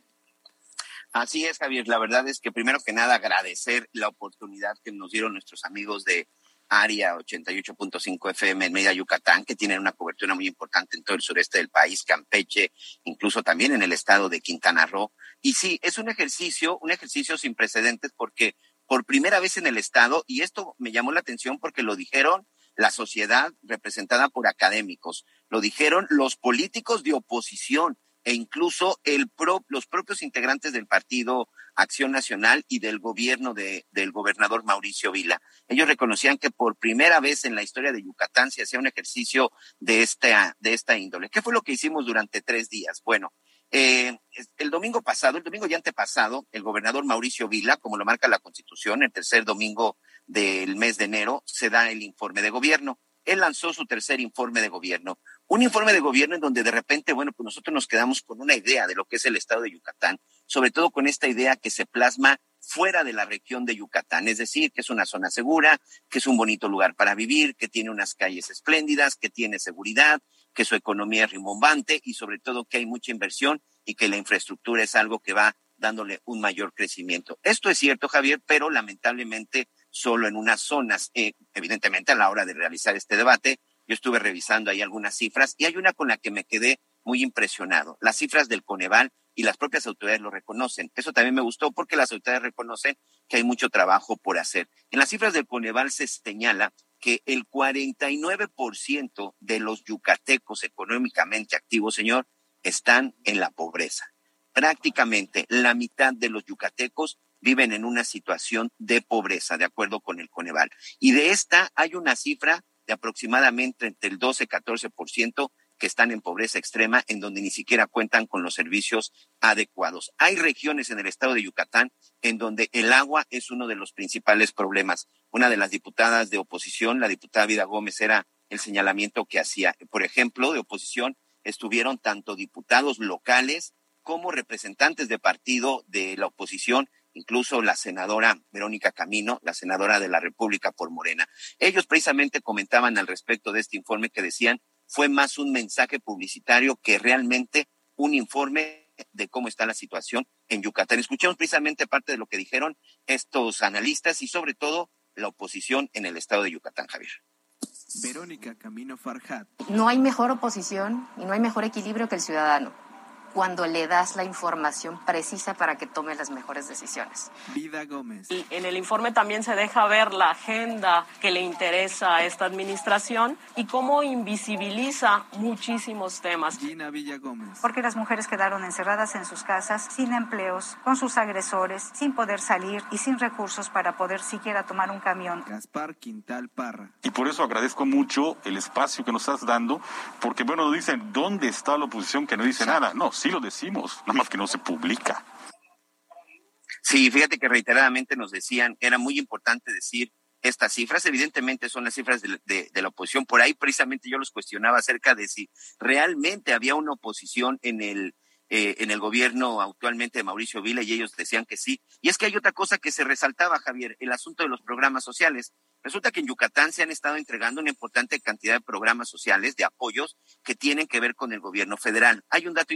Así es, Javier. La verdad es que primero que nada agradecer la oportunidad que nos dieron nuestros amigos de Área 88.5 FM en Media Yucatán, que tienen una cobertura muy importante en todo el sureste del país, Campeche, incluso también en el estado de Quintana Roo. Y sí, es un ejercicio, un ejercicio sin precedentes porque por primera vez en el estado, y esto me llamó la atención porque lo dijeron la sociedad representada por académicos, lo dijeron los políticos de oposición e incluso el los propios integrantes del partido Acción Nacional y del gobierno de, del gobernador Mauricio Vila. Ellos reconocían que por primera vez en la historia de Yucatán se hacía un ejercicio de esta, de esta índole. ¿Qué fue lo que hicimos durante tres días? Bueno, eh, el domingo pasado, el domingo ya antepasado, el gobernador Mauricio Vila, como lo marca la Constitución, el tercer domingo del mes de enero, se da el informe de gobierno. Él lanzó su tercer informe de gobierno. Un informe de gobierno en donde de repente, bueno, pues nosotros nos quedamos con una idea de lo que es el estado de Yucatán, sobre todo con esta idea que se plasma fuera de la región de Yucatán, es decir, que es una zona segura, que es un bonito lugar para vivir, que tiene unas calles espléndidas, que tiene seguridad, que su economía es rimbombante y sobre todo que hay mucha inversión y que la infraestructura es algo que va dándole un mayor crecimiento. Esto es cierto, Javier, pero lamentablemente solo en unas zonas. Eh, evidentemente, a la hora de realizar este debate, yo estuve revisando ahí algunas cifras y hay una con la que me quedé muy impresionado. Las cifras del Coneval y las propias autoridades lo reconocen. Eso también me gustó porque las autoridades reconocen que hay mucho trabajo por hacer. En las cifras del Coneval se señala que el 49% de los yucatecos económicamente activos, señor, están en la pobreza. Prácticamente la mitad de los yucatecos viven en una situación de pobreza, de acuerdo con el Coneval. Y de esta hay una cifra de aproximadamente entre el 12 y 14% que están en pobreza extrema, en donde ni siquiera cuentan con los servicios adecuados. Hay regiones en el estado de Yucatán en donde el agua es uno de los principales problemas. Una de las diputadas de oposición, la diputada Vida Gómez, era el señalamiento que hacía. Por ejemplo, de oposición estuvieron tanto diputados locales como representantes de partido de la oposición incluso la senadora Verónica Camino, la senadora de la República por Morena. Ellos precisamente comentaban al respecto de este informe que decían fue más un mensaje publicitario que realmente un informe de cómo está la situación en Yucatán. Escuchemos precisamente parte de lo que dijeron estos analistas y sobre todo la oposición en el estado de Yucatán, Javier. Verónica Camino Farhat. No hay mejor oposición y no hay mejor equilibrio que el ciudadano cuando le das la información precisa para que tome las mejores decisiones. Vida Gómez. En el informe también se deja ver la agenda que le interesa a esta administración y cómo invisibiliza muchísimos temas. Gina Villa Gómez. Porque las mujeres quedaron encerradas en sus casas, sin empleos, con sus agresores, sin poder salir y sin recursos para poder siquiera tomar un camión. Gaspar Quintal Parra. Y por eso agradezco mucho el espacio que nos estás dando, porque bueno, dicen, ¿dónde está la oposición que no dice nada? No, sí lo decimos, nada más que no se publica. Sí, fíjate que reiteradamente nos decían, era muy importante decir estas cifras, evidentemente son las cifras de, la oposición, por ahí precisamente yo los cuestionaba acerca de si realmente había una oposición en el, eh, en el gobierno actualmente de Mauricio Vila y ellos decían que sí. Y es que hay otra cosa que se resaltaba, Javier, el asunto de los programas sociales. Resulta que en Yucatán se han estado entregando una importante cantidad de programas sociales, de apoyos que tienen que ver con el gobierno federal. Hay un dato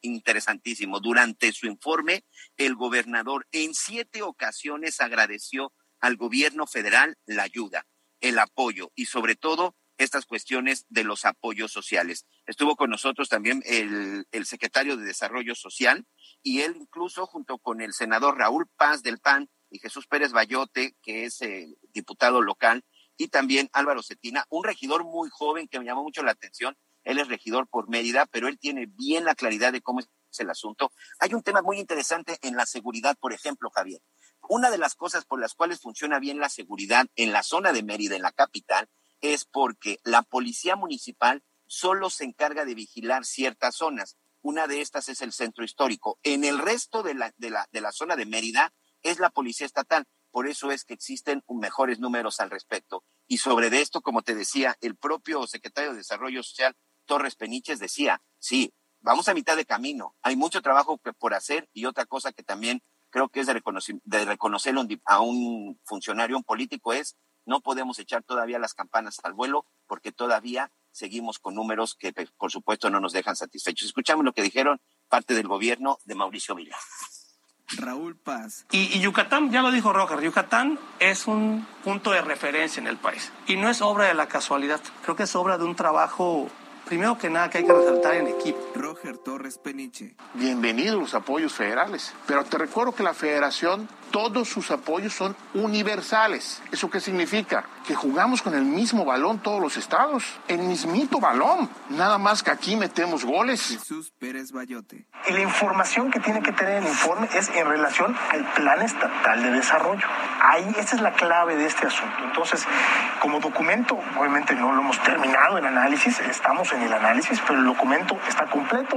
interesantísimo. Durante su informe, el gobernador en siete ocasiones agradeció al gobierno federal la ayuda, el apoyo y sobre todo estas cuestiones de los apoyos sociales. Estuvo con nosotros también el, secretario de Desarrollo Social y él incluso junto con el senador Raúl Paz del PAN y Jesús Pérez Bayote, que es el diputado local, y también Álvaro Cetina, un regidor muy joven que me llamó mucho la atención. Él es regidor por Mérida, pero él tiene bien la claridad de cómo es el asunto. Hay un tema muy interesante en la seguridad, por ejemplo, Javier. Una de las cosas por las cuales funciona bien la seguridad en la zona de Mérida, en la capital, es porque la policía municipal solo se encarga de vigilar ciertas zonas. Una de estas es el centro histórico. En el resto de la, de la, de la zona de Mérida, es la policía estatal. Por eso es que existen mejores números al respecto. Y sobre esto, como te decía, el propio secretario de Desarrollo Social, Torres Peniches, decía, sí, vamos a mitad de camino. Hay mucho trabajo por hacer y otra cosa que también creo que es de, reconocer, de reconocer a un funcionario, un político, es no podemos echar todavía las campanas al vuelo porque todavía seguimos con números que, por supuesto, no nos dejan satisfechos. Escuchamos lo que dijeron parte del gobierno de Mauricio Vila. Raúl Paz. Y, Yucatán, ya lo dijo Roger, Yucatán es un punto de referencia en el país. Y no es obra de la casualidad, creo que es obra de un trabajo, primero que nada, que hay que resaltar en equipo. Roger Torres Peniche. Bienvenidos los apoyos federales, pero te recuerdo que la federación todos sus apoyos son universales. ¿Eso qué significa? Que jugamos con el mismo balón todos los estados, el mismito balón, nada más que aquí metemos goles. Jesús Pérez Bayote. Y la información que tiene que tener el informe es en relación al plan estatal de desarrollo. Ahí esa es la clave de este asunto. Entonces, como documento, obviamente no lo hemos terminado el análisis, estamos en el análisis, pero el documento está completo,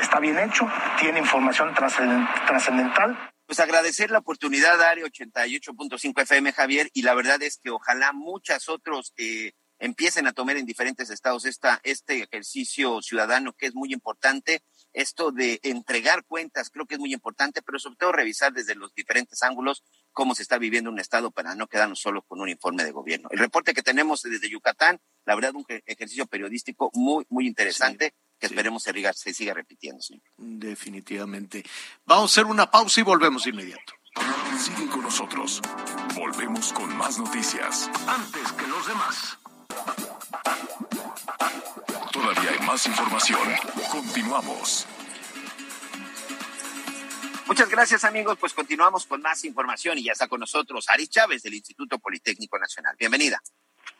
está bien hecho, tiene información trascendental pues agradecer la oportunidad, Área 88.5 FM, Javier, y la verdad es que ojalá muchas otros eh, empiecen a tomar en diferentes estados esta, este ejercicio ciudadano que es muy importante. Esto de entregar cuentas creo que es muy importante, pero sobre todo revisar desde los diferentes ángulos cómo se está viviendo un estado para no quedarnos solo con un informe de gobierno. El reporte que tenemos desde Yucatán, la verdad, un ejercicio periodístico muy, muy interesante que esperemos se, se siga repitiendo, señor. Definitivamente. Vamos a hacer una pausa y volvemos de inmediato. Sigue con nosotros. Volvemos con más noticias. Antes que los demás. Todavía hay más información. Continuamos. Muchas gracias amigos, pues continuamos con más información y ya está con nosotros Ari Chávez del Instituto Politécnico Nacional. Bienvenida.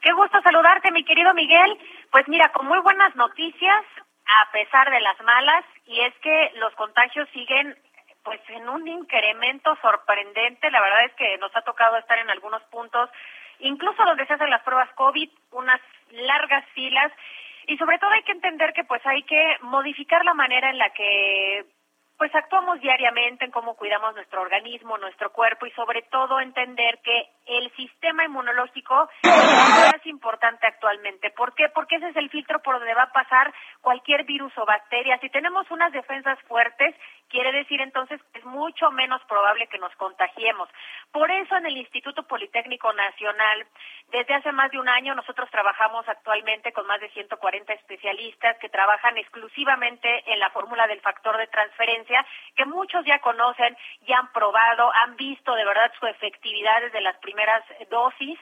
Qué gusto saludarte, mi querido Miguel. Pues mira, con muy buenas noticias, a pesar de las malas, y es que los contagios siguen pues en un incremento sorprendente. La verdad es que nos ha tocado estar en algunos puntos, incluso donde se hacen las pruebas COVID, unas largas filas. Y sobre todo hay que entender que pues hay que modificar la manera en la que pues actuamos diariamente en cómo cuidamos nuestro organismo, nuestro cuerpo y sobre todo entender que el sistema inmunológico es más importante actualmente. ¿Por qué? Porque ese es el filtro por donde va a pasar cualquier virus o bacteria. Si tenemos unas defensas fuertes, Quiere decir entonces que es mucho menos probable que nos contagiemos. Por eso en el Instituto Politécnico Nacional, desde hace más de un año, nosotros trabajamos actualmente con más de 140 especialistas que trabajan exclusivamente en la fórmula del factor de transferencia, que muchos ya conocen, ya han probado, han visto de verdad su efectividad desde las primeras dosis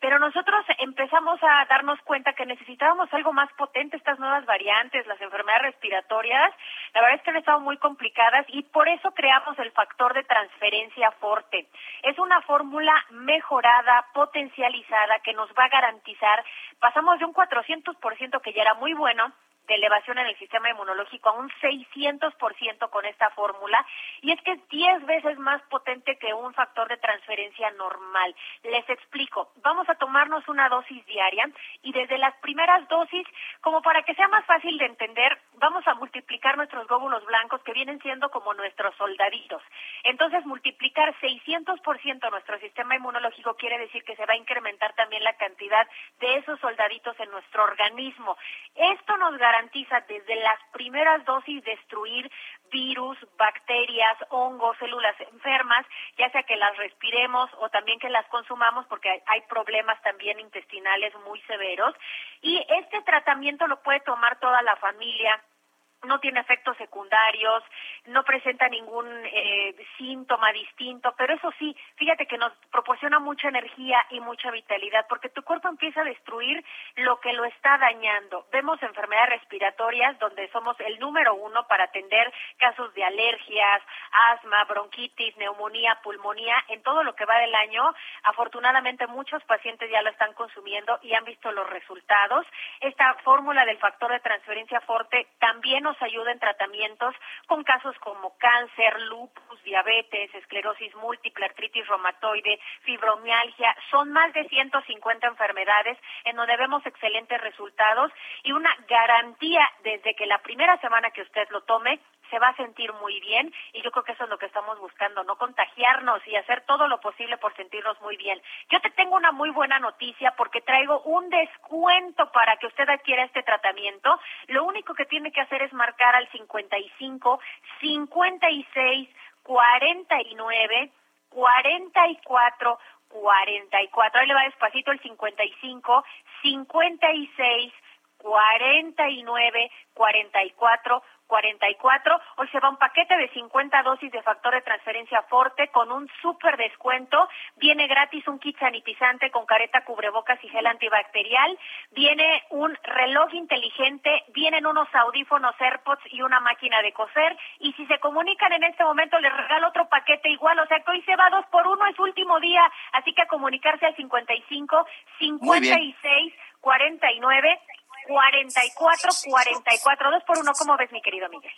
pero nosotros empezamos a darnos cuenta que necesitábamos algo más potente, estas nuevas variantes, las enfermedades respiratorias, la verdad es que han estado muy complicadas y por eso creamos el factor de transferencia forte. Es una fórmula mejorada, potencializada, que nos va a garantizar, pasamos de un 400% que ya era muy bueno, de elevación en el sistema inmunológico a un 600% con esta fórmula y es que es 10 veces más potente que un factor de transferencia normal. Les explico, vamos a tomarnos una dosis diaria y desde las primeras dosis, como para que sea más fácil de entender, vamos a multiplicar nuestros glóbulos blancos que vienen siendo como nuestros soldaditos. Entonces, multiplicar 600% nuestro sistema inmunológico quiere decir que se va a incrementar también la cantidad de esos soldaditos en nuestro organismo. Esto nos garantiza garantiza desde las primeras dosis destruir virus, bacterias, hongos, células enfermas, ya sea que las respiremos o también que las consumamos porque hay problemas también intestinales muy severos. Y este tratamiento lo puede tomar toda la familia no tiene efectos secundarios, no presenta ningún eh, síntoma distinto, pero eso sí, fíjate que nos proporciona mucha energía y mucha vitalidad, porque tu cuerpo empieza a destruir lo que lo está dañando. Vemos enfermedades respiratorias donde somos el número uno para atender casos de alergias, asma, bronquitis, neumonía, pulmonía, en todo lo que va del año. Afortunadamente muchos pacientes ya lo están consumiendo y han visto los resultados. Esta fórmula del factor de transferencia fuerte también nos ayuda en tratamientos con casos como cáncer, lupus, diabetes, esclerosis múltiple, artritis reumatoide, fibromialgia. Son más de 150 enfermedades en donde vemos excelentes resultados y una garantía desde que la primera semana que usted lo tome se va a sentir muy bien y yo creo que eso es lo que estamos buscando, no contagiarnos y hacer todo lo posible por sentirnos muy bien. Yo te tengo una muy buena noticia porque traigo un descuento para que usted adquiera este tratamiento. Lo único que tiene que hacer es marcar al 55 56 49 44 44. Ahí le va despacito el 55 56 49 44 44. Hoy se va un paquete de 50 dosis de factor de transferencia Forte con un súper descuento. Viene gratis un kit sanitizante con careta, cubrebocas y gel antibacterial. Viene un reloj inteligente. Vienen unos audífonos AirPods y una máquina de coser. Y si se comunican en este momento, les regalo otro paquete igual. O sea que hoy se va dos por uno, es último día. Así que a comunicarse al 55 56 49 44 44 2 por 1. ¿Cómo ves, mi querido Miguel?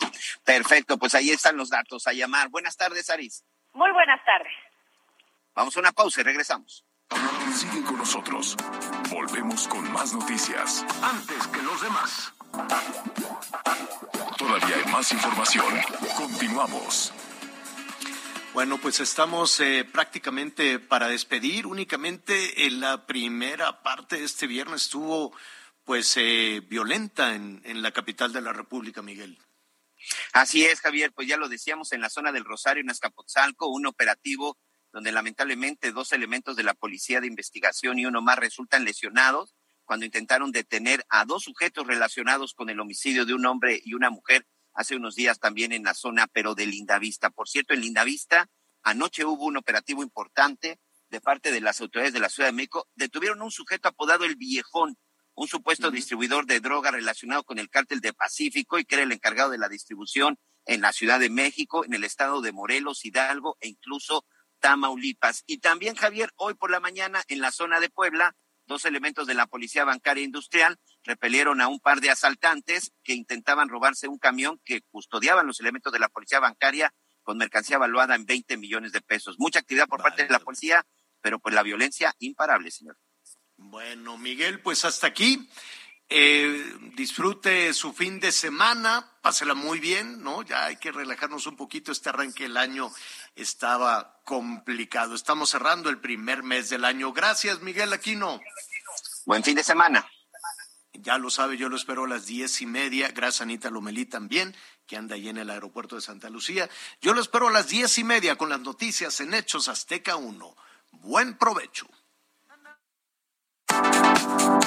Perfecto, pues ahí están los datos a llamar. Buenas tardes, Aris. Muy buenas tardes. Vamos a una pausa y regresamos. Sigue con nosotros. Volvemos con más noticias. Antes que los demás. Todavía hay más información. Continuamos. Bueno, pues estamos eh, prácticamente para despedir. Únicamente en la primera parte de este viernes estuvo pues eh, violenta en, en la capital de la República, Miguel. Así es, Javier, pues ya lo decíamos en la zona del Rosario, en Azcapotzalco, un operativo donde lamentablemente dos elementos de la Policía de Investigación y uno más resultan lesionados cuando intentaron detener a dos sujetos relacionados con el homicidio de un hombre y una mujer hace unos días también en la zona, pero de Lindavista. Por cierto, en Lindavista anoche hubo un operativo importante de parte de las autoridades de la Ciudad de México. Detuvieron un sujeto apodado el Viejón, un supuesto distribuidor de droga relacionado con el cártel de Pacífico y que era el encargado de la distribución en la Ciudad de México, en el estado de Morelos, Hidalgo e incluso Tamaulipas. Y también, Javier, hoy por la mañana en la zona de Puebla, dos elementos de la Policía Bancaria Industrial repelieron a un par de asaltantes que intentaban robarse un camión que custodiaban los elementos de la Policía Bancaria con mercancía evaluada en 20 millones de pesos. Mucha actividad por parte de la policía, pero pues la violencia imparable, señor. Bueno, Miguel, pues hasta aquí. Eh, disfrute su fin de semana, pásela muy bien, ¿no? Ya hay que relajarnos un poquito. Este arranque del año estaba complicado. Estamos cerrando el primer mes del año. Gracias, Miguel Aquino. Buen fin de semana. Ya lo sabe, yo lo espero a las diez y media. Gracias, Anita Lomelí también, que anda ahí en el aeropuerto de Santa Lucía. Yo lo espero a las diez y media con las noticias en Hechos Azteca 1. Buen provecho. Gracias